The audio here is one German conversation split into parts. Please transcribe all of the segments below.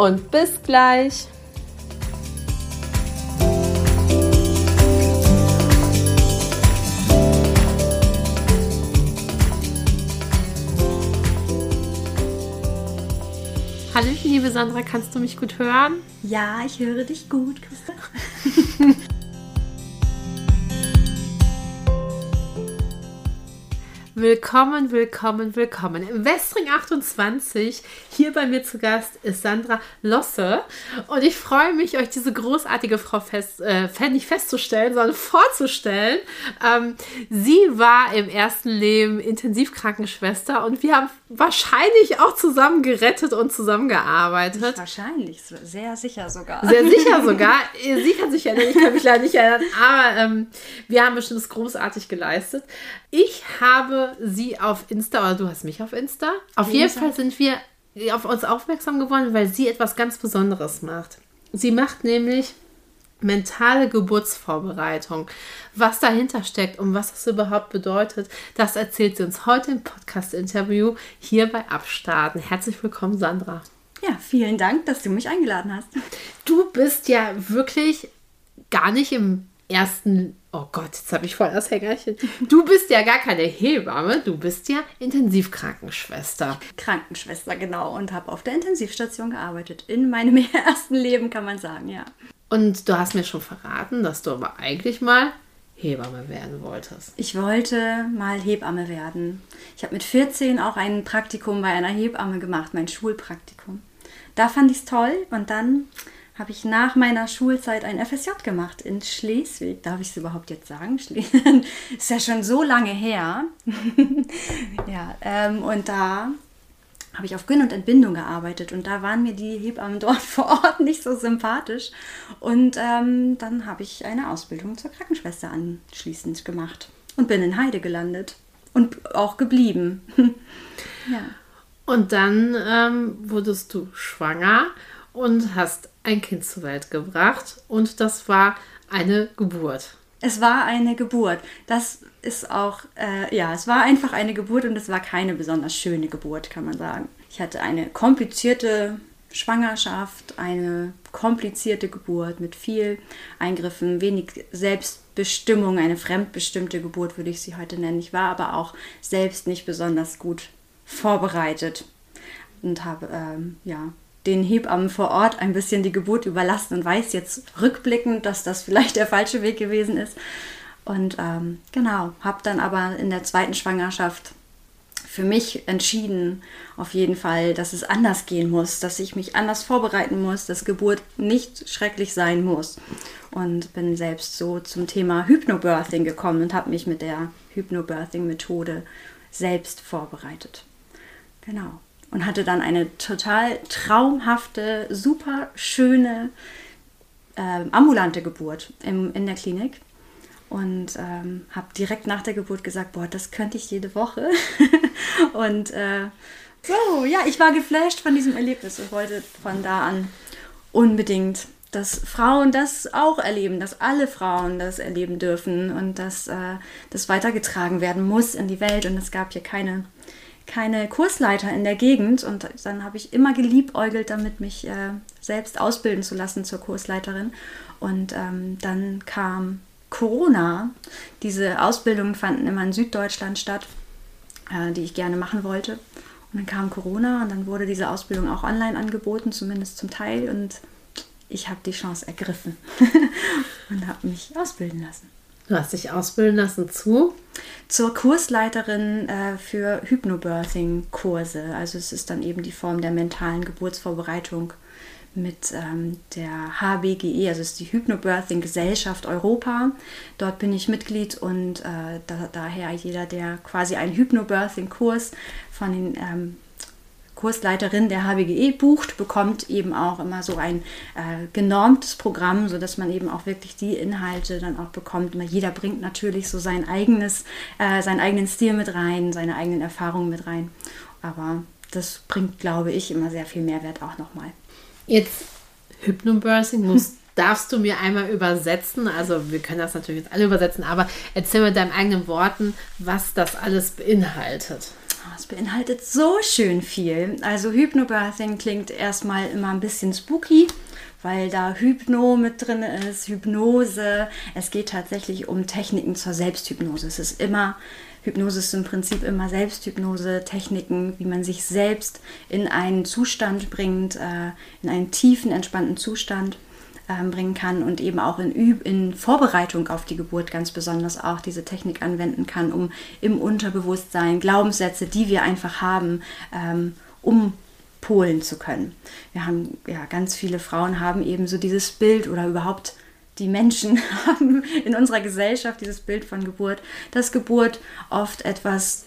und bis gleich. Hallo, liebe Sandra, kannst du mich gut hören? Ja, ich höre dich gut, Christa. Willkommen, willkommen, willkommen. Im Westring 28, hier bei mir zu Gast ist Sandra Losse. Und ich freue mich, euch diese großartige Frau fest, äh, nicht festzustellen, sondern vorzustellen. Ähm, sie war im ersten Leben Intensivkrankenschwester und wir haben wahrscheinlich auch zusammen gerettet und zusammengearbeitet. Wahrscheinlich, sehr sicher sogar. Sehr sicher sogar. Sie kann sich erinnern, ich kann mich leider nicht erinnern, aber ähm, wir haben bestimmt großartig geleistet. Ich habe sie auf Insta, oder du hast mich auf Insta. Auf jeden Fall sind wir auf uns aufmerksam geworden, weil sie etwas ganz Besonderes macht. Sie macht nämlich mentale Geburtsvorbereitung. Was dahinter steckt und was das überhaupt bedeutet, das erzählt sie uns heute im Podcast-Interview hier bei Abstarten. Herzlich willkommen, Sandra. Ja, vielen Dank, dass du mich eingeladen hast. Du bist ja wirklich gar nicht im ersten, oh Gott, jetzt habe ich voll das Hängerchen. Du bist ja gar keine Hebamme, du bist ja Intensivkrankenschwester. Krankenschwester, genau, und habe auf der Intensivstation gearbeitet. In meinem ersten Leben, kann man sagen, ja. Und du hast mir schon verraten, dass du aber eigentlich mal Hebamme werden wolltest. Ich wollte mal Hebamme werden. Ich habe mit 14 auch ein Praktikum bei einer Hebamme gemacht, mein Schulpraktikum. Da fand ich es toll und dann habe ich nach meiner Schulzeit ein FSJ gemacht in Schleswig. Darf ich es überhaupt jetzt sagen? ist ja schon so lange her. ja, ähm, und da habe ich auf Gyn und Entbindung gearbeitet und da waren mir die Hebammen dort vor Ort nicht so sympathisch. Und ähm, dann habe ich eine Ausbildung zur Krankenschwester anschließend gemacht und bin in Heide gelandet und auch geblieben. ja. Und dann ähm, wurdest du schwanger und hast ein Kind zur Welt gebracht und das war eine Geburt. Es war eine Geburt. Das ist auch, äh, ja, es war einfach eine Geburt und es war keine besonders schöne Geburt, kann man sagen. Ich hatte eine komplizierte Schwangerschaft, eine komplizierte Geburt mit viel Eingriffen, wenig Selbstbestimmung, eine fremdbestimmte Geburt würde ich sie heute nennen. Ich war aber auch selbst nicht besonders gut vorbereitet und habe ähm, ja den Hebammen vor Ort ein bisschen die Geburt überlassen und weiß jetzt rückblickend, dass das vielleicht der falsche Weg gewesen ist. Und ähm, genau, habe dann aber in der zweiten Schwangerschaft für mich entschieden, auf jeden Fall, dass es anders gehen muss, dass ich mich anders vorbereiten muss, dass Geburt nicht schrecklich sein muss. Und bin selbst so zum Thema Hypnobirthing gekommen und habe mich mit der Hypnobirthing-Methode selbst vorbereitet. Genau und hatte dann eine total traumhafte, super schöne äh, ambulante Geburt im, in der Klinik und ähm, habe direkt nach der Geburt gesagt, boah, das könnte ich jede Woche. und äh, so, ja, ich war geflasht von diesem Erlebnis und wollte von da an unbedingt, dass Frauen das auch erleben, dass alle Frauen das erleben dürfen und dass äh, das weitergetragen werden muss in die Welt. Und es gab hier keine keine Kursleiter in der Gegend und dann habe ich immer geliebäugelt damit, mich äh, selbst ausbilden zu lassen zur Kursleiterin. Und ähm, dann kam Corona. Diese Ausbildungen fanden immer in Süddeutschland statt, äh, die ich gerne machen wollte. Und dann kam Corona und dann wurde diese Ausbildung auch online angeboten, zumindest zum Teil. Und ich habe die Chance ergriffen und habe mich ausbilden lassen. Du hast dich ausbilden lassen zu? Zur Kursleiterin äh, für Hypnobirthing-Kurse. Also es ist dann eben die Form der mentalen Geburtsvorbereitung mit ähm, der HBGE, also ist die Hypnobirthing Gesellschaft Europa. Dort bin ich Mitglied und äh, da, daher jeder, der quasi einen Hypnobirthing-Kurs von den ähm, Kursleiterin der HBGE bucht, bekommt eben auch immer so ein äh, genormtes Programm, sodass man eben auch wirklich die Inhalte dann auch bekommt. Jeder bringt natürlich so sein eigenes, äh, seinen eigenen Stil mit rein, seine eigenen Erfahrungen mit rein. Aber das bringt, glaube ich, immer sehr viel Mehrwert auch nochmal. Jetzt Hypnobirthing muss darfst du mir einmal übersetzen? Also wir können das natürlich jetzt alle übersetzen, aber erzähl mit deinen eigenen Worten, was das alles beinhaltet. Ah, es beinhaltet so schön viel. Also Hypnobirthing klingt erstmal immer ein bisschen spooky, weil da Hypno mit drin ist, Hypnose. Es geht tatsächlich um Techniken zur Selbsthypnose. Es ist immer Hypnose ist im Prinzip immer Selbsthypnose, Techniken, wie man sich selbst in einen Zustand bringt, äh, in einen tiefen, entspannten Zustand ähm, bringen kann und eben auch in, Üb in Vorbereitung auf die Geburt ganz besonders auch diese Technik anwenden kann, um im Unterbewusstsein Glaubenssätze, die wir einfach haben, ähm, umpolen zu können. Wir haben ja ganz viele Frauen haben eben so dieses Bild oder überhaupt die Menschen haben in unserer Gesellschaft dieses Bild von Geburt, dass Geburt oft etwas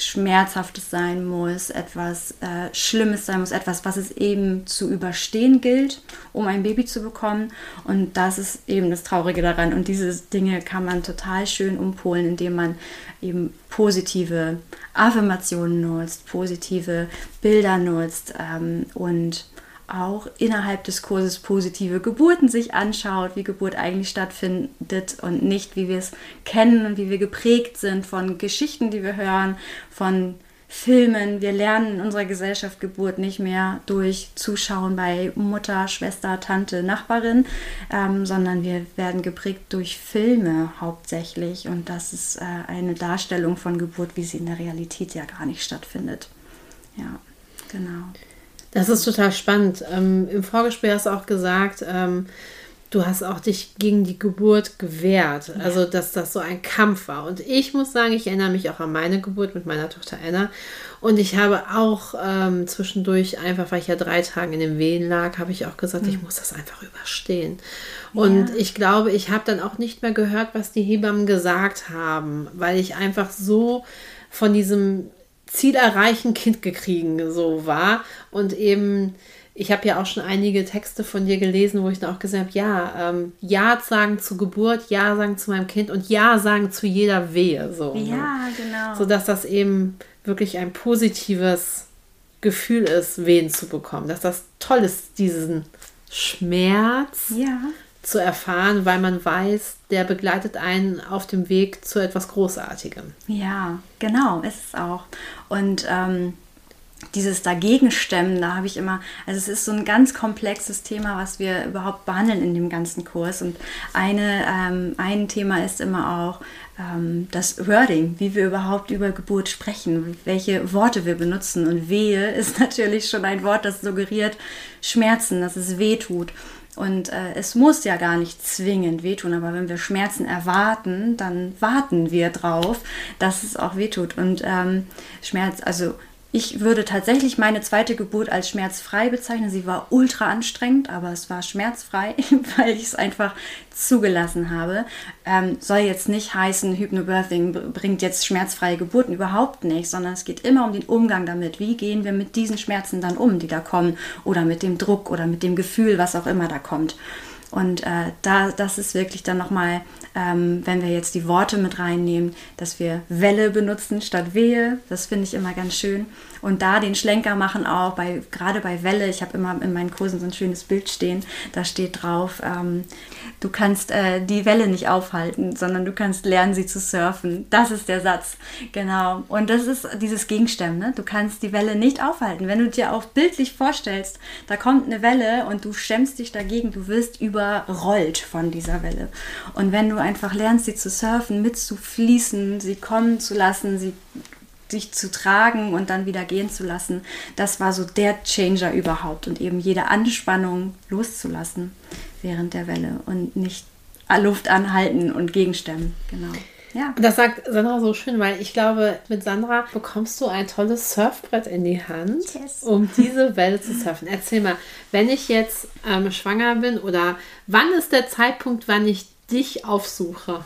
Schmerzhaftes sein muss, etwas äh, Schlimmes sein muss, etwas, was es eben zu überstehen gilt, um ein Baby zu bekommen. Und das ist eben das Traurige daran. Und diese Dinge kann man total schön umpolen, indem man eben positive Affirmationen nutzt, positive Bilder nutzt ähm, und auch innerhalb des Kurses positive Geburten sich anschaut, wie Geburt eigentlich stattfindet und nicht, wie wir es kennen und wie wir geprägt sind von Geschichten, die wir hören, von Filmen. Wir lernen in unserer Gesellschaft Geburt nicht mehr durch Zuschauen bei Mutter, Schwester, Tante, Nachbarin, ähm, sondern wir werden geprägt durch Filme hauptsächlich. Und das ist äh, eine Darstellung von Geburt, wie sie in der Realität ja gar nicht stattfindet. Ja, genau. Das ist total spannend. Ähm, Im Vorgespräch hast du auch gesagt, ähm, du hast auch dich gegen die Geburt gewehrt. Also, dass das so ein Kampf war. Und ich muss sagen, ich erinnere mich auch an meine Geburt mit meiner Tochter Anna. Und ich habe auch ähm, zwischendurch, einfach weil ich ja drei Tage in den Wehen lag, habe ich auch gesagt, mhm. ich muss das einfach überstehen. Und ja. ich glaube, ich habe dann auch nicht mehr gehört, was die Hebammen gesagt haben, weil ich einfach so von diesem Ziel erreichen, Kind gekriegen, so war. Und eben, ich habe ja auch schon einige Texte von dir gelesen, wo ich dann auch gesagt habe, ja, ähm, Ja sagen zur Geburt, Ja sagen zu meinem Kind und Ja sagen zu jeder Wehe. So, ne? ja, genau. So dass das eben wirklich ein positives Gefühl ist, Wehen zu bekommen. Dass das toll ist, diesen Schmerz ja zu erfahren, weil man weiß, der begleitet einen auf dem Weg zu etwas Großartigem. Ja, genau, ist es auch. Und ähm, dieses Dagegenstemmen, da habe ich immer, also es ist so ein ganz komplexes Thema, was wir überhaupt behandeln in dem ganzen Kurs. Und eine, ähm, ein Thema ist immer auch ähm, das Wording, wie wir überhaupt über Geburt sprechen, welche Worte wir benutzen. Und Wehe ist natürlich schon ein Wort, das suggeriert Schmerzen, dass es weh tut. Und äh, es muss ja gar nicht zwingend wehtun, aber wenn wir Schmerzen erwarten, dann warten wir drauf, dass es auch wehtut. Und ähm, Schmerz, also ich würde tatsächlich meine zweite Geburt als schmerzfrei bezeichnen. Sie war ultra anstrengend, aber es war schmerzfrei, weil ich es einfach zugelassen habe. Ähm, soll jetzt nicht heißen, Hypnobirthing bringt jetzt schmerzfreie Geburten, überhaupt nicht, sondern es geht immer um den Umgang damit. Wie gehen wir mit diesen Schmerzen dann um, die da kommen, oder mit dem Druck oder mit dem Gefühl, was auch immer da kommt. Und äh, da, das ist wirklich dann nochmal, ähm, wenn wir jetzt die Worte mit reinnehmen, dass wir Welle benutzen statt Wehe. Das finde ich immer ganz schön. Und da den Schlenker machen auch, bei, gerade bei Welle. Ich habe immer in meinen Kursen so ein schönes Bild stehen. Da steht drauf, ähm, du kannst äh, die Welle nicht aufhalten, sondern du kannst lernen, sie zu surfen. Das ist der Satz. Genau. Und das ist dieses Gegenstimmen. Ne? Du kannst die Welle nicht aufhalten. Wenn du dir auch bildlich vorstellst, da kommt eine Welle und du stemmst dich dagegen, du wirst überrollt von dieser Welle. Und wenn du einfach lernst, sie zu surfen, mitzufließen, sie kommen zu lassen, sie sich zu tragen und dann wieder gehen zu lassen, das war so der Changer überhaupt und eben jede Anspannung loszulassen während der Welle und nicht Luft anhalten und gegenstemmen. Genau. Ja. Das sagt Sandra so schön, weil ich glaube, mit Sandra bekommst du ein tolles Surfbrett in die Hand, yes. um diese Welle zu surfen. Erzähl mal, wenn ich jetzt ähm, schwanger bin oder wann ist der Zeitpunkt, wann ich dich aufsuche?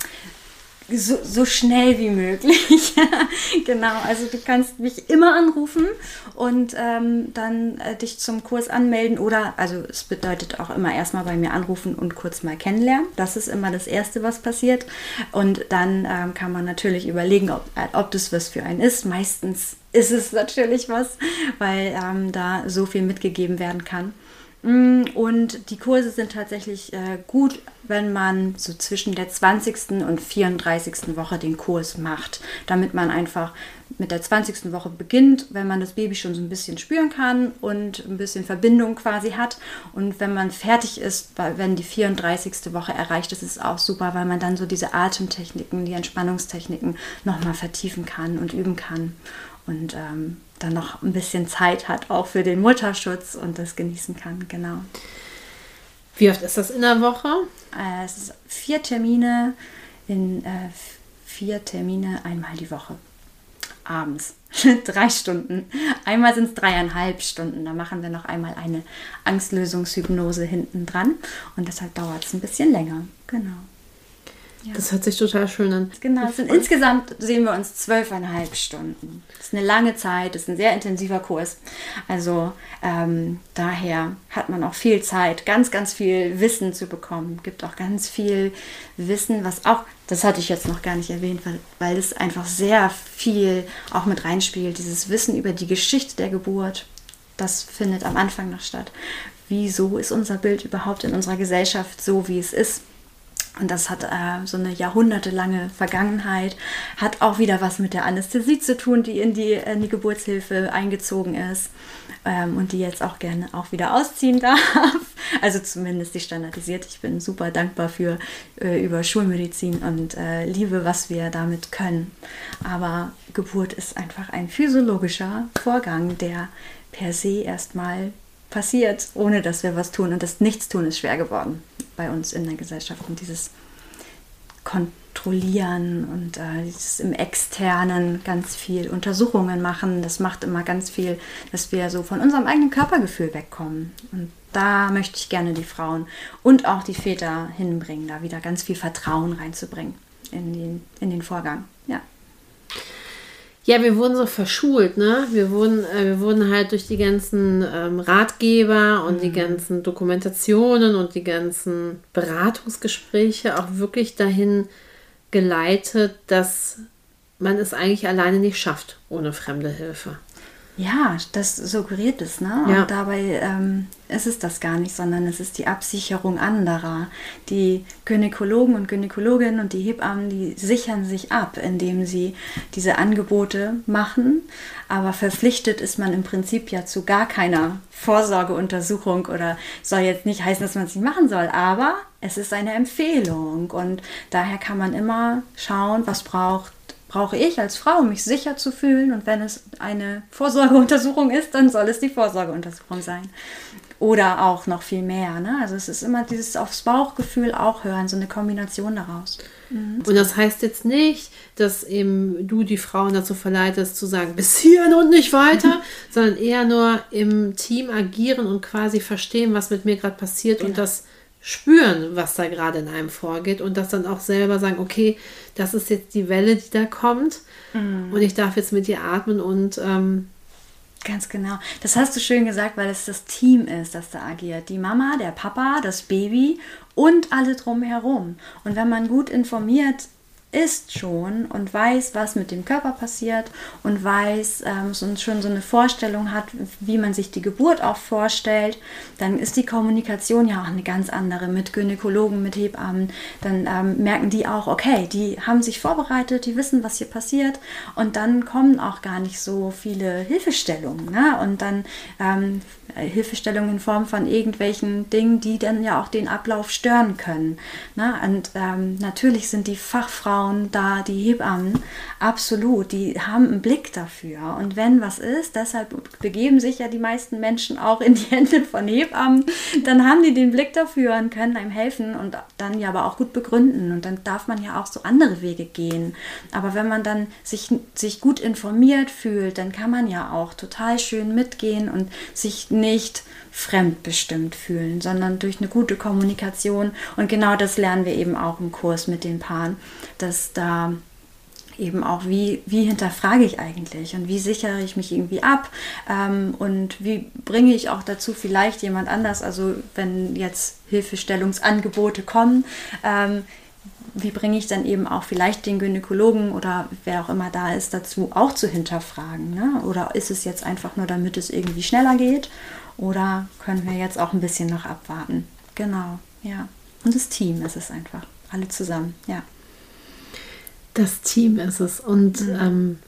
so, so schnell wie möglich. genau, also du kannst mich immer anrufen und ähm, dann äh, dich zum Kurs anmelden oder, also es bedeutet auch immer erstmal bei mir anrufen und kurz mal kennenlernen. Das ist immer das Erste, was passiert. Und dann ähm, kann man natürlich überlegen, ob, äh, ob das was für einen ist. Meistens ist es natürlich was, weil ähm, da so viel mitgegeben werden kann. Mm, und die Kurse sind tatsächlich äh, gut, wenn man so zwischen der 20. und 34. Woche den Kurs macht, damit man einfach mit der 20. Woche beginnt, wenn man das Baby schon so ein bisschen spüren kann und ein bisschen Verbindung quasi hat. Und wenn man fertig ist, wenn die 34. Woche erreicht ist, ist es auch super, weil man dann so diese Atemtechniken, die Entspannungstechniken nochmal vertiefen kann und üben kann. Und ähm, dann noch ein bisschen Zeit hat, auch für den Mutterschutz und das genießen kann, genau. Wie oft ist das in der Woche? Äh, es ist vier Termine in äh, vier Termine einmal die Woche. Abends. Drei Stunden. Einmal sind es dreieinhalb Stunden. Da machen wir noch einmal eine Angstlösungshypnose hinten dran. Und deshalb dauert es ein bisschen länger. Genau. Ja. Das hört sich total schön an. Genau, sind, insgesamt sehen wir uns zwölfeinhalb Stunden. Das ist eine lange Zeit, das ist ein sehr intensiver Kurs. Also ähm, daher hat man auch viel Zeit, ganz, ganz viel Wissen zu bekommen. Gibt auch ganz viel Wissen, was auch, das hatte ich jetzt noch gar nicht erwähnt, weil, weil es einfach sehr viel auch mit reinspielt. Dieses Wissen über die Geschichte der Geburt, das findet am Anfang noch statt. Wieso ist unser Bild überhaupt in unserer Gesellschaft so, wie es ist? Und das hat äh, so eine jahrhundertelange Vergangenheit, hat auch wieder was mit der Anästhesie zu tun, die in die, in die Geburtshilfe eingezogen ist ähm, und die jetzt auch gerne auch wieder ausziehen darf. Also zumindest die standardisiert. Ich bin super dankbar für äh, über Schulmedizin und äh, liebe, was wir damit können. Aber Geburt ist einfach ein physiologischer Vorgang, der per se erstmal passiert, ohne dass wir was tun. Und das Nichtstun ist schwer geworden bei uns in der Gesellschaft. Und dieses Kontrollieren und äh, dieses im Externen ganz viel Untersuchungen machen, das macht immer ganz viel, dass wir so von unserem eigenen Körpergefühl wegkommen. Und da möchte ich gerne die Frauen und auch die Väter hinbringen, da wieder ganz viel Vertrauen reinzubringen in den, in den Vorgang. Ja. Wir wurden so verschult, ne? Wir wurden, äh, wir wurden halt durch die ganzen ähm, Ratgeber und mhm. die ganzen Dokumentationen und die ganzen Beratungsgespräche auch wirklich dahin geleitet, dass man es eigentlich alleine nicht schafft ohne fremde Hilfe. Ja, das suggeriert es, ne? Ja. Und dabei ähm, ist es das gar nicht, sondern es ist die Absicherung anderer. Die Gynäkologen und Gynäkologinnen und die Hebammen, die sichern sich ab, indem sie diese Angebote machen. Aber verpflichtet ist man im Prinzip ja zu gar keiner Vorsorgeuntersuchung oder soll jetzt nicht heißen, dass man es nicht machen soll, aber es ist eine Empfehlung und daher kann man immer schauen, was braucht brauche ich als Frau, um mich sicher zu fühlen. Und wenn es eine Vorsorgeuntersuchung ist, dann soll es die Vorsorgeuntersuchung sein. Oder auch noch viel mehr. Ne? Also es ist immer dieses aufs Bauchgefühl auch hören, so eine Kombination daraus. Mhm. Und das heißt jetzt nicht, dass eben du die Frauen dazu verleitest, zu sagen, bis hierhin und nicht weiter, sondern eher nur im Team agieren und quasi verstehen, was mit mir gerade passiert genau. und das spüren, was da gerade in einem vorgeht und das dann auch selber sagen, okay, das ist jetzt die Welle, die da kommt mhm. und ich darf jetzt mit dir atmen und ähm, Ganz genau. Das hast du schön gesagt, weil es das Team ist, das da agiert. Die Mama, der Papa, das Baby und alle drumherum. Und wenn man gut informiert ist schon und weiß, was mit dem Körper passiert und weiß ähm, und schon so eine Vorstellung hat, wie man sich die Geburt auch vorstellt, dann ist die Kommunikation ja auch eine ganz andere mit Gynäkologen, mit Hebammen. Dann ähm, merken die auch, okay, die haben sich vorbereitet, die wissen, was hier passiert und dann kommen auch gar nicht so viele Hilfestellungen. Ne? Und dann ähm, Hilfestellungen in Form von irgendwelchen Dingen, die dann ja auch den Ablauf stören können. Ne? Und ähm, natürlich sind die Fachfrauen da, die Hebammen, absolut, die haben einen Blick dafür. Und wenn was ist, deshalb begeben sich ja die meisten Menschen auch in die Hände von Hebammen, dann haben die den Blick dafür und können einem helfen und dann ja aber auch gut begründen. Und dann darf man ja auch so andere Wege gehen. Aber wenn man dann sich, sich gut informiert fühlt, dann kann man ja auch total schön mitgehen und sich nicht fremdbestimmt fühlen, sondern durch eine gute Kommunikation. Und genau das lernen wir eben auch im Kurs mit den Paaren, dass da eben auch, wie, wie hinterfrage ich eigentlich und wie sichere ich mich irgendwie ab ähm, und wie bringe ich auch dazu vielleicht jemand anders, also wenn jetzt Hilfestellungsangebote kommen, ähm, wie bringe ich dann eben auch vielleicht den Gynäkologen oder wer auch immer da ist, dazu auch zu hinterfragen. Ne? Oder ist es jetzt einfach nur, damit es irgendwie schneller geht? Oder können wir jetzt auch ein bisschen noch abwarten? Genau, ja. Und das Team ist es einfach. Alle zusammen, ja. Das Team ist es. Und mhm. ähm,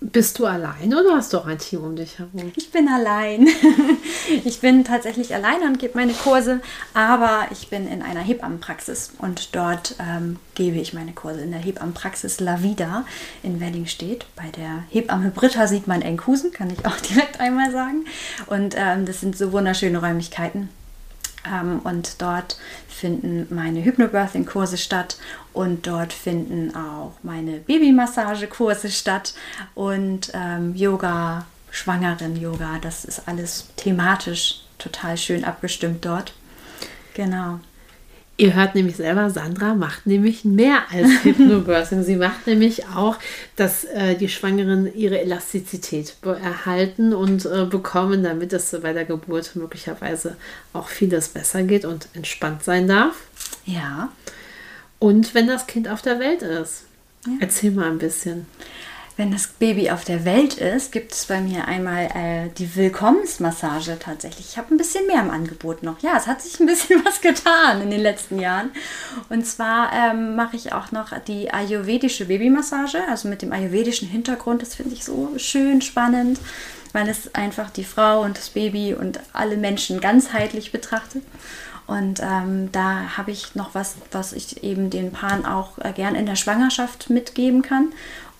bist du allein oder hast du auch ein Team um dich herum? Ich bin allein. Ich bin tatsächlich allein und gebe meine Kurse, aber ich bin in einer Hebammenpraxis und dort ähm, gebe ich meine Kurse in der Hebammenpraxis La Vida in Weddingstedt. Bei der Hebamme Britta sieht man Enkhusen, kann ich auch direkt einmal sagen. Und ähm, das sind so wunderschöne Räumlichkeiten. Ähm, und dort finden meine Hypnobirthing-Kurse statt und dort finden auch meine Babymassage-Kurse statt und ähm, Yoga, Schwangeren-Yoga. Das ist alles thematisch total schön abgestimmt dort. Genau. Ihr hört nämlich selber, Sandra macht nämlich mehr als Hypnobirthing. Sie macht nämlich auch, dass äh, die Schwangeren ihre Elastizität erhalten und äh, bekommen, damit es bei der Geburt möglicherweise auch vieles besser geht und entspannt sein darf. Ja. Und wenn das Kind auf der Welt ist. Ja. Erzähl mal ein bisschen wenn das Baby auf der Welt ist, gibt es bei mir einmal äh, die Willkommensmassage tatsächlich. Ich habe ein bisschen mehr im Angebot noch. Ja, es hat sich ein bisschen was getan in den letzten Jahren. Und zwar ähm, mache ich auch noch die ayurvedische Babymassage, also mit dem ayurvedischen Hintergrund. Das finde ich so schön spannend, weil es einfach die Frau und das Baby und alle Menschen ganzheitlich betrachtet. Und ähm, da habe ich noch was, was ich eben den Paaren auch äh, gern in der Schwangerschaft mitgeben kann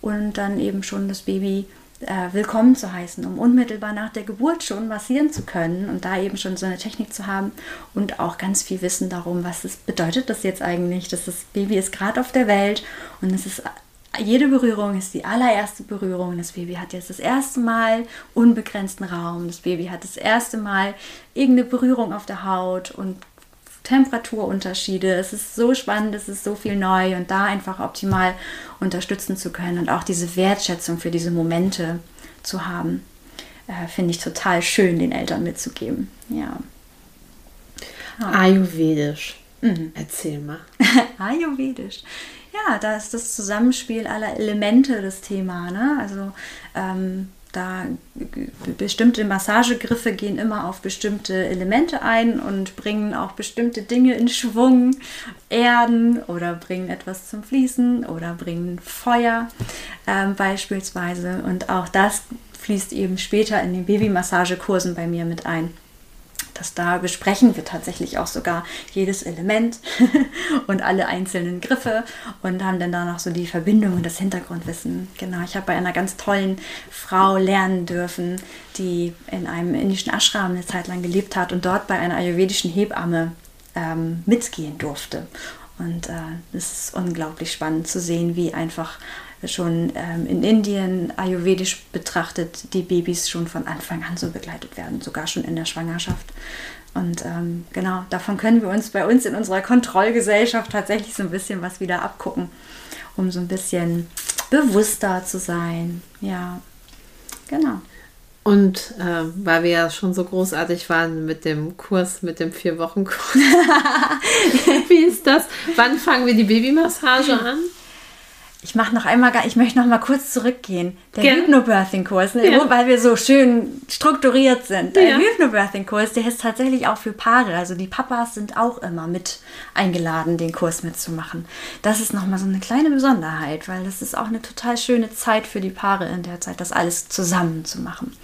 und dann eben schon das Baby äh, willkommen zu heißen, um unmittelbar nach der Geburt schon massieren zu können und da eben schon so eine Technik zu haben und auch ganz viel Wissen darum, was es bedeutet das jetzt eigentlich, dass das Baby ist gerade auf der Welt und es ist jede Berührung ist die allererste Berührung. Das Baby hat jetzt das erste Mal unbegrenzten Raum. Das Baby hat das erste Mal irgendeine Berührung auf der Haut und Temperaturunterschiede. Es ist so spannend, es ist so viel neu und da einfach optimal unterstützen zu können und auch diese Wertschätzung für diese Momente zu haben, äh, finde ich total schön, den Eltern mitzugeben. Ja. Ah. Ayurvedisch. Mhm. Erzähl mal. Ayurvedisch. Ja, da ist das Zusammenspiel aller Elemente das Thema. Ne? Also ähm, da bestimmte Massagegriffe gehen immer auf bestimmte Elemente ein und bringen auch bestimmte Dinge in Schwung, erden oder bringen etwas zum Fließen oder bringen Feuer ähm, beispielsweise. Und auch das fließt eben später in den Babymassagekursen bei mir mit ein dass da besprechen wir tatsächlich auch sogar jedes Element und alle einzelnen Griffe und haben dann da noch so die Verbindung und das Hintergrundwissen. Genau, ich habe bei einer ganz tollen Frau lernen dürfen, die in einem indischen Ashram eine Zeit lang gelebt hat und dort bei einer ayurvedischen Hebamme ähm, mitgehen durfte. Und äh, es ist unglaublich spannend zu sehen, wie einfach schon ähm, in Indien ayurvedisch betrachtet die Babys schon von Anfang an so begleitet werden, sogar schon in der Schwangerschaft. Und ähm, genau, davon können wir uns bei uns in unserer Kontrollgesellschaft tatsächlich so ein bisschen was wieder abgucken, um so ein bisschen bewusster zu sein. Ja, genau. Und äh, weil wir ja schon so großartig waren mit dem Kurs, mit dem Vier-Wochen-Kurs. Wie ist das? Wann fangen wir die Babymassage an? Ich mache noch einmal, ich möchte noch mal kurz zurückgehen. Der Hypnobirthing-Kurs, ne, ja. weil wir so schön strukturiert sind. Der ja. Hypnobirthing-Kurs, der ist tatsächlich auch für Paare. Also die Papas sind auch immer mit eingeladen, den Kurs mitzumachen. Das ist noch mal so eine kleine Besonderheit, weil das ist auch eine total schöne Zeit für die Paare in der Zeit, das alles zusammen zu machen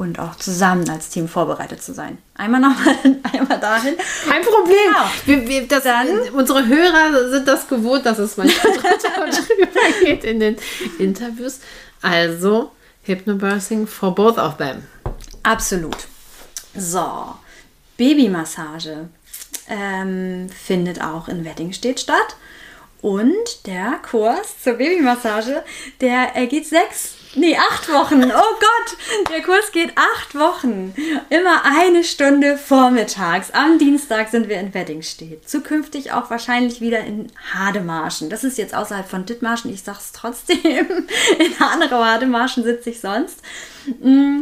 und auch zusammen als Team vorbereitet zu sein. Einmal nochmal, einmal dahin. Kein Problem. Genau. Wir, wir, das, Dann, unsere Hörer sind das gewohnt, dass es manchmal drüber geht in den Interviews. Also, Hypnobirthing for both of them. Absolut. So, Babymassage ähm, findet auch in Weddingstedt statt. Und der Kurs zur Babymassage, der ergeht sechs Nee, acht Wochen. Oh Gott, der Kurs geht acht Wochen. Immer eine Stunde vormittags. Am Dienstag sind wir in Weddingstedt. Zukünftig auch wahrscheinlich wieder in Hademarschen. Das ist jetzt außerhalb von Dithmarschen. Ich sag's trotzdem. In Hanau Hademarschen sitze ich sonst. Mm,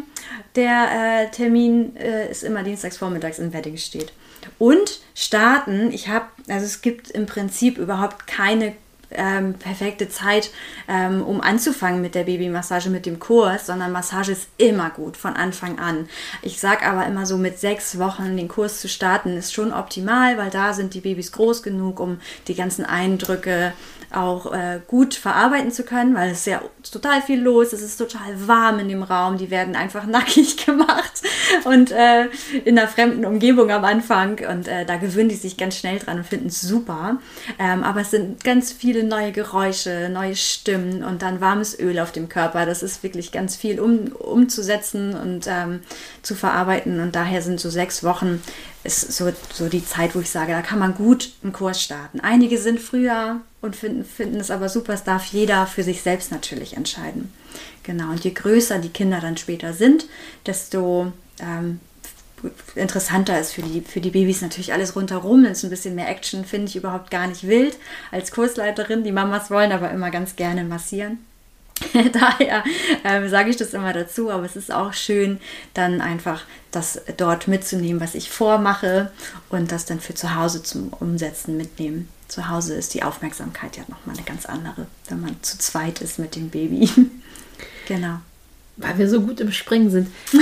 der äh, Termin äh, ist immer dienstags vormittags in Weddingstedt. Und starten, ich habe, also es gibt im Prinzip überhaupt keine ähm, perfekte Zeit, ähm, um anzufangen mit der Babymassage, mit dem Kurs, sondern Massage ist immer gut von Anfang an. Ich sage aber immer so, mit sechs Wochen den Kurs zu starten, ist schon optimal, weil da sind die Babys groß genug, um die ganzen Eindrücke auch äh, gut verarbeiten zu können, weil es ist ja total viel los, es ist total warm in dem Raum, die werden einfach nackig gemacht und äh, in einer fremden Umgebung am Anfang und äh, da gewöhnen die sich ganz schnell dran und finden es super. Ähm, aber es sind ganz viele neue Geräusche, neue Stimmen und dann warmes Öl auf dem Körper. Das ist wirklich ganz viel um, umzusetzen und ähm, zu verarbeiten und daher sind so sechs Wochen ist so, so die Zeit, wo ich sage, da kann man gut einen Kurs starten. Einige sind früher, und finden, finden es aber super. Es darf jeder für sich selbst natürlich entscheiden. Genau. Und je größer die Kinder dann später sind, desto ähm, interessanter ist für die, für die Babys natürlich alles rundherum. Es ist ein bisschen mehr Action, finde ich überhaupt gar nicht wild. Als Kursleiterin, die Mamas wollen aber immer ganz gerne massieren. Daher ähm, sage ich das immer dazu, aber es ist auch schön, dann einfach das dort mitzunehmen, was ich vormache und das dann für zu Hause zum Umsetzen mitnehmen zu Hause ist die Aufmerksamkeit ja nochmal eine ganz andere, wenn man zu zweit ist mit dem Baby. genau. Weil wir so gut im Springen sind. ja.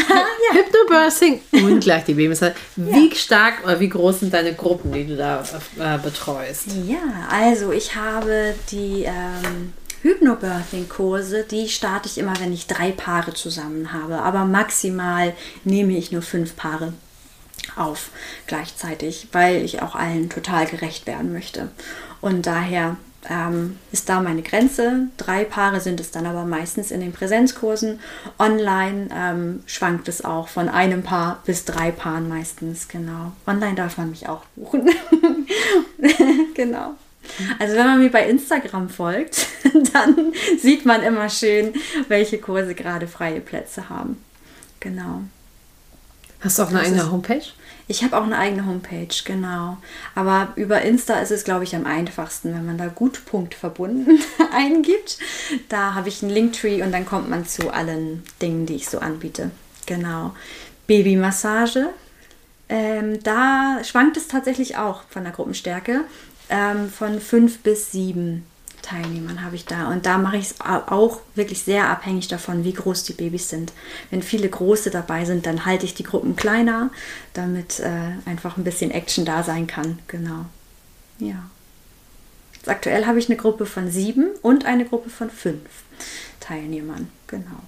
Hypnobirthing und gleich die Babys. Wie ja. stark oder wie groß sind deine Gruppen, die du da äh, betreust? Ja, also ich habe die ähm, Hypnobirthing-Kurse, die starte ich immer, wenn ich drei Paare zusammen habe. Aber maximal nehme ich nur fünf Paare auf gleichzeitig, weil ich auch allen total gerecht werden möchte. Und daher ähm, ist da meine Grenze. Drei Paare sind es dann aber meistens in den Präsenzkursen. Online ähm, schwankt es auch von einem Paar bis drei Paaren meistens, genau. Online darf man mich auch buchen. genau. Also wenn man mir bei Instagram folgt, dann sieht man immer schön, welche Kurse gerade freie Plätze haben. Genau. Hast du auch eine das eigene Homepage? Ich habe auch eine eigene Homepage, genau. Aber über Insta ist es, glaube ich, am einfachsten, wenn man da Gutpunkt verbunden eingibt. Da habe ich einen Linktree und dann kommt man zu allen Dingen, die ich so anbiete. Genau. Babymassage. Ähm, da schwankt es tatsächlich auch von der Gruppenstärke. Ähm, von fünf bis sieben Teilnehmern habe ich da. Und da mache ich es auch wirklich sehr abhängig davon, wie groß die Babys sind. Wenn viele große dabei sind, dann halte ich die Gruppen kleiner, damit äh, einfach ein bisschen Action da sein kann. Genau. Ja. Aktuell habe ich eine Gruppe von sieben und eine Gruppe von fünf Teilnehmern. Genau.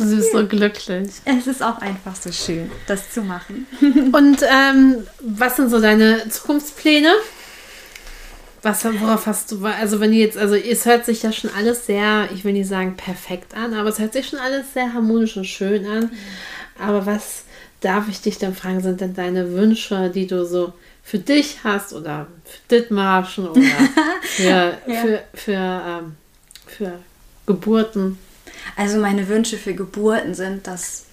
Du bist so glücklich. Es ist auch einfach so schön, das zu machen. Und ähm, was sind so deine Zukunftspläne? Was, worauf hast du, also wenn jetzt, also es hört sich ja schon alles sehr, ich will nicht sagen perfekt an, aber es hört sich schon alles sehr harmonisch und schön an. Aber was darf ich dich dann fragen, sind denn deine Wünsche, die du so für dich hast oder für Dithmarschen oder für, ja. für, für, ähm, für Geburten? Also meine Wünsche für Geburten sind, dass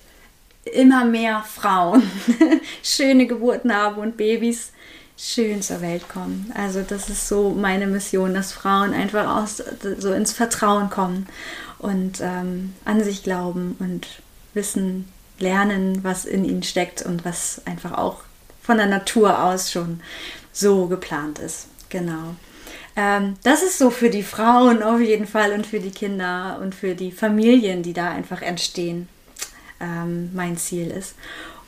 immer mehr Frauen schöne Geburten haben und Babys schön zur Welt kommen. Also das ist so meine Mission, dass Frauen einfach aus, so ins Vertrauen kommen und ähm, an sich glauben und wissen, lernen, was in ihnen steckt und was einfach auch von der Natur aus schon so geplant ist. Genau. Ähm, das ist so für die Frauen auf jeden Fall und für die Kinder und für die Familien, die da einfach entstehen, ähm, mein Ziel ist.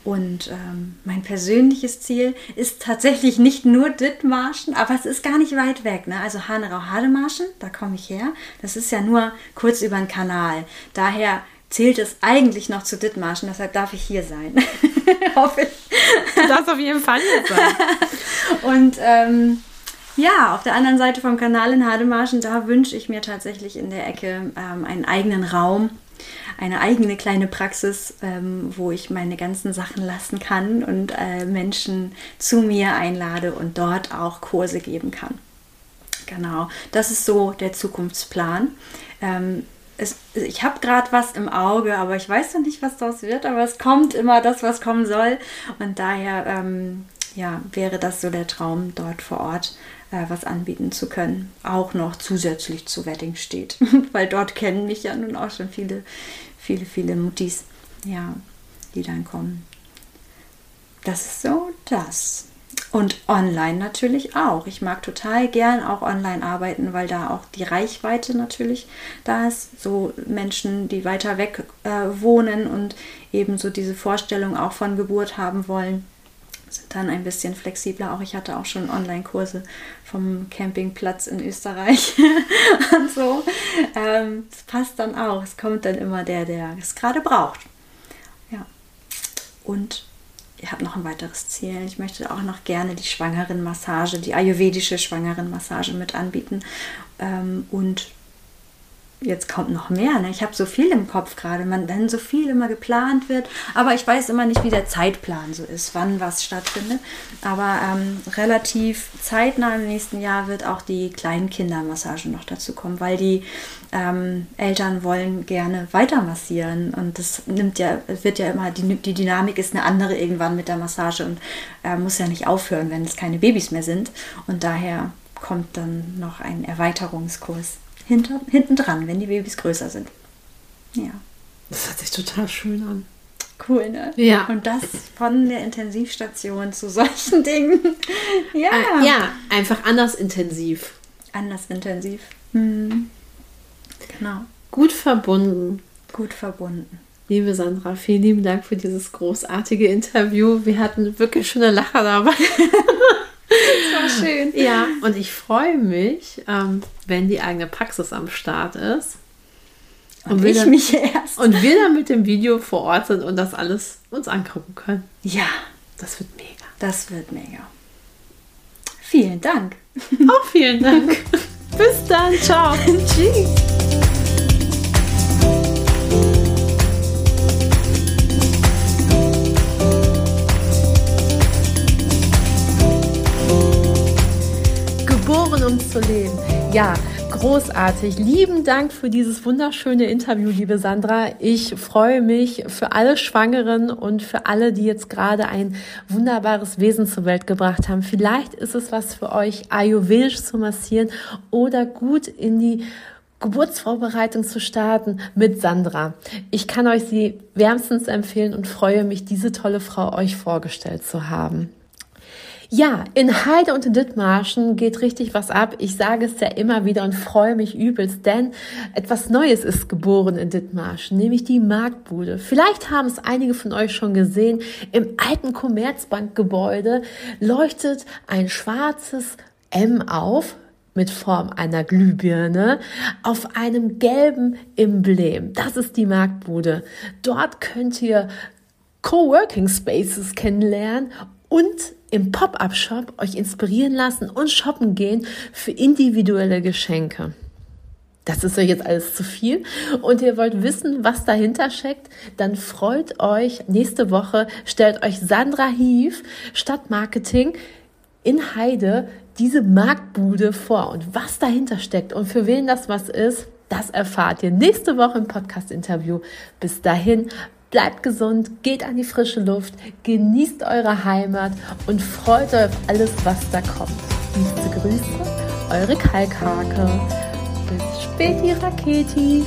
Und ähm, mein persönliches Ziel ist tatsächlich nicht nur Dithmarschen, aber es ist gar nicht weit weg. Ne? Also Hanerau-Hademarschen, da komme ich her. Das ist ja nur kurz über den Kanal. Daher zählt es eigentlich noch zu Dithmarschen, deshalb darf ich hier sein. Hoffe ich. Du darfst auf jeden Fall hier sein. Und ähm, ja, auf der anderen Seite vom Kanal in Hademarschen, da wünsche ich mir tatsächlich in der Ecke ähm, einen eigenen Raum, eine eigene kleine Praxis, ähm, wo ich meine ganzen Sachen lassen kann und äh, Menschen zu mir einlade und dort auch Kurse geben kann. Genau, das ist so der Zukunftsplan. Ähm, es, ich habe gerade was im Auge, aber ich weiß noch nicht, was daraus wird, aber es kommt immer das, was kommen soll. Und daher ähm, ja, wäre das so der Traum, dort vor Ort äh, was anbieten zu können. Auch noch zusätzlich zu Wedding steht. Weil dort kennen mich ja nun auch schon viele, viele, viele Muttis, ja, die dann kommen. Das ist so das. Und online natürlich auch. Ich mag total gern auch online arbeiten, weil da auch die Reichweite natürlich da ist. So Menschen, die weiter weg äh, wohnen und eben so diese Vorstellung auch von Geburt haben wollen, sind dann ein bisschen flexibler. Auch ich hatte auch schon Online-Kurse vom Campingplatz in Österreich und so. Ähm, das passt dann auch. Es kommt dann immer der, der es gerade braucht. Ja. Und ich habe noch ein weiteres Ziel. Ich möchte auch noch gerne die Schwangerenmassage, die ayurvedische Schwangerenmassage mit anbieten. Ähm, und jetzt kommt noch mehr. Ne? Ich habe so viel im Kopf gerade, wenn so viel immer geplant wird, aber ich weiß immer nicht, wie der Zeitplan so ist, wann was stattfindet. Aber ähm, relativ zeitnah im nächsten Jahr wird auch die Kleinkindermassage noch dazu kommen, weil die ähm, Eltern wollen gerne weiter massieren und das nimmt ja, wird ja immer, die, die Dynamik ist eine andere irgendwann mit der Massage und äh, muss ja nicht aufhören, wenn es keine Babys mehr sind. Und daher kommt dann noch ein Erweiterungskurs hinter, hinten dran, wenn die Babys größer sind. Ja. Das hört sich total schön an. Cool, ne? Ja. Und das von der Intensivstation zu solchen Dingen. ja. Äh, ja, einfach anders intensiv. Anders intensiv. Mhm. Genau. Gut verbunden. Gut verbunden. Liebe Sandra, vielen lieben Dank für dieses großartige Interview. Wir hatten wirklich schöne Lacher dabei. Schön. Ja, und ich freue mich, ähm, wenn die eigene Praxis am Start ist. Und, und wir dann, mich erst. Und wir dann mit dem Video vor Ort sind und das alles uns angucken können. Ja. Das wird mega. Das wird mega. Vielen Dank. Auch vielen Dank. Bis dann. Ciao. Tschüss. Um zu leben. Ja, großartig. Lieben Dank für dieses wunderschöne Interview, liebe Sandra. Ich freue mich für alle Schwangeren und für alle, die jetzt gerade ein wunderbares Wesen zur Welt gebracht haben. Vielleicht ist es was für euch, ayurvedisch zu massieren oder gut in die Geburtsvorbereitung zu starten mit Sandra. Ich kann euch sie wärmstens empfehlen und freue mich, diese tolle Frau euch vorgestellt zu haben. Ja, in Heide und in Dithmarschen geht richtig was ab. Ich sage es ja immer wieder und freue mich übelst, denn etwas Neues ist geboren in Dithmarschen, nämlich die Marktbude. Vielleicht haben es einige von euch schon gesehen. Im alten Commerzbankgebäude leuchtet ein schwarzes M auf mit Form einer Glühbirne auf einem gelben Emblem. Das ist die Marktbude. Dort könnt ihr Coworking Spaces kennenlernen und im Pop-up-Shop euch inspirieren lassen und shoppen gehen für individuelle Geschenke. Das ist euch jetzt alles zu viel und ihr wollt wissen, was dahinter steckt, dann freut euch. Nächste Woche stellt euch Sandra Hief, Stadtmarketing in Heide, diese Marktbude vor und was dahinter steckt und für wen das was ist, das erfahrt ihr nächste Woche im Podcast-Interview. Bis dahin, Bleibt gesund, geht an die frische Luft, genießt eure Heimat und freut euch auf alles, was da kommt. Liebste Grüße, eure Kalkhake. Bis späti, Raketi.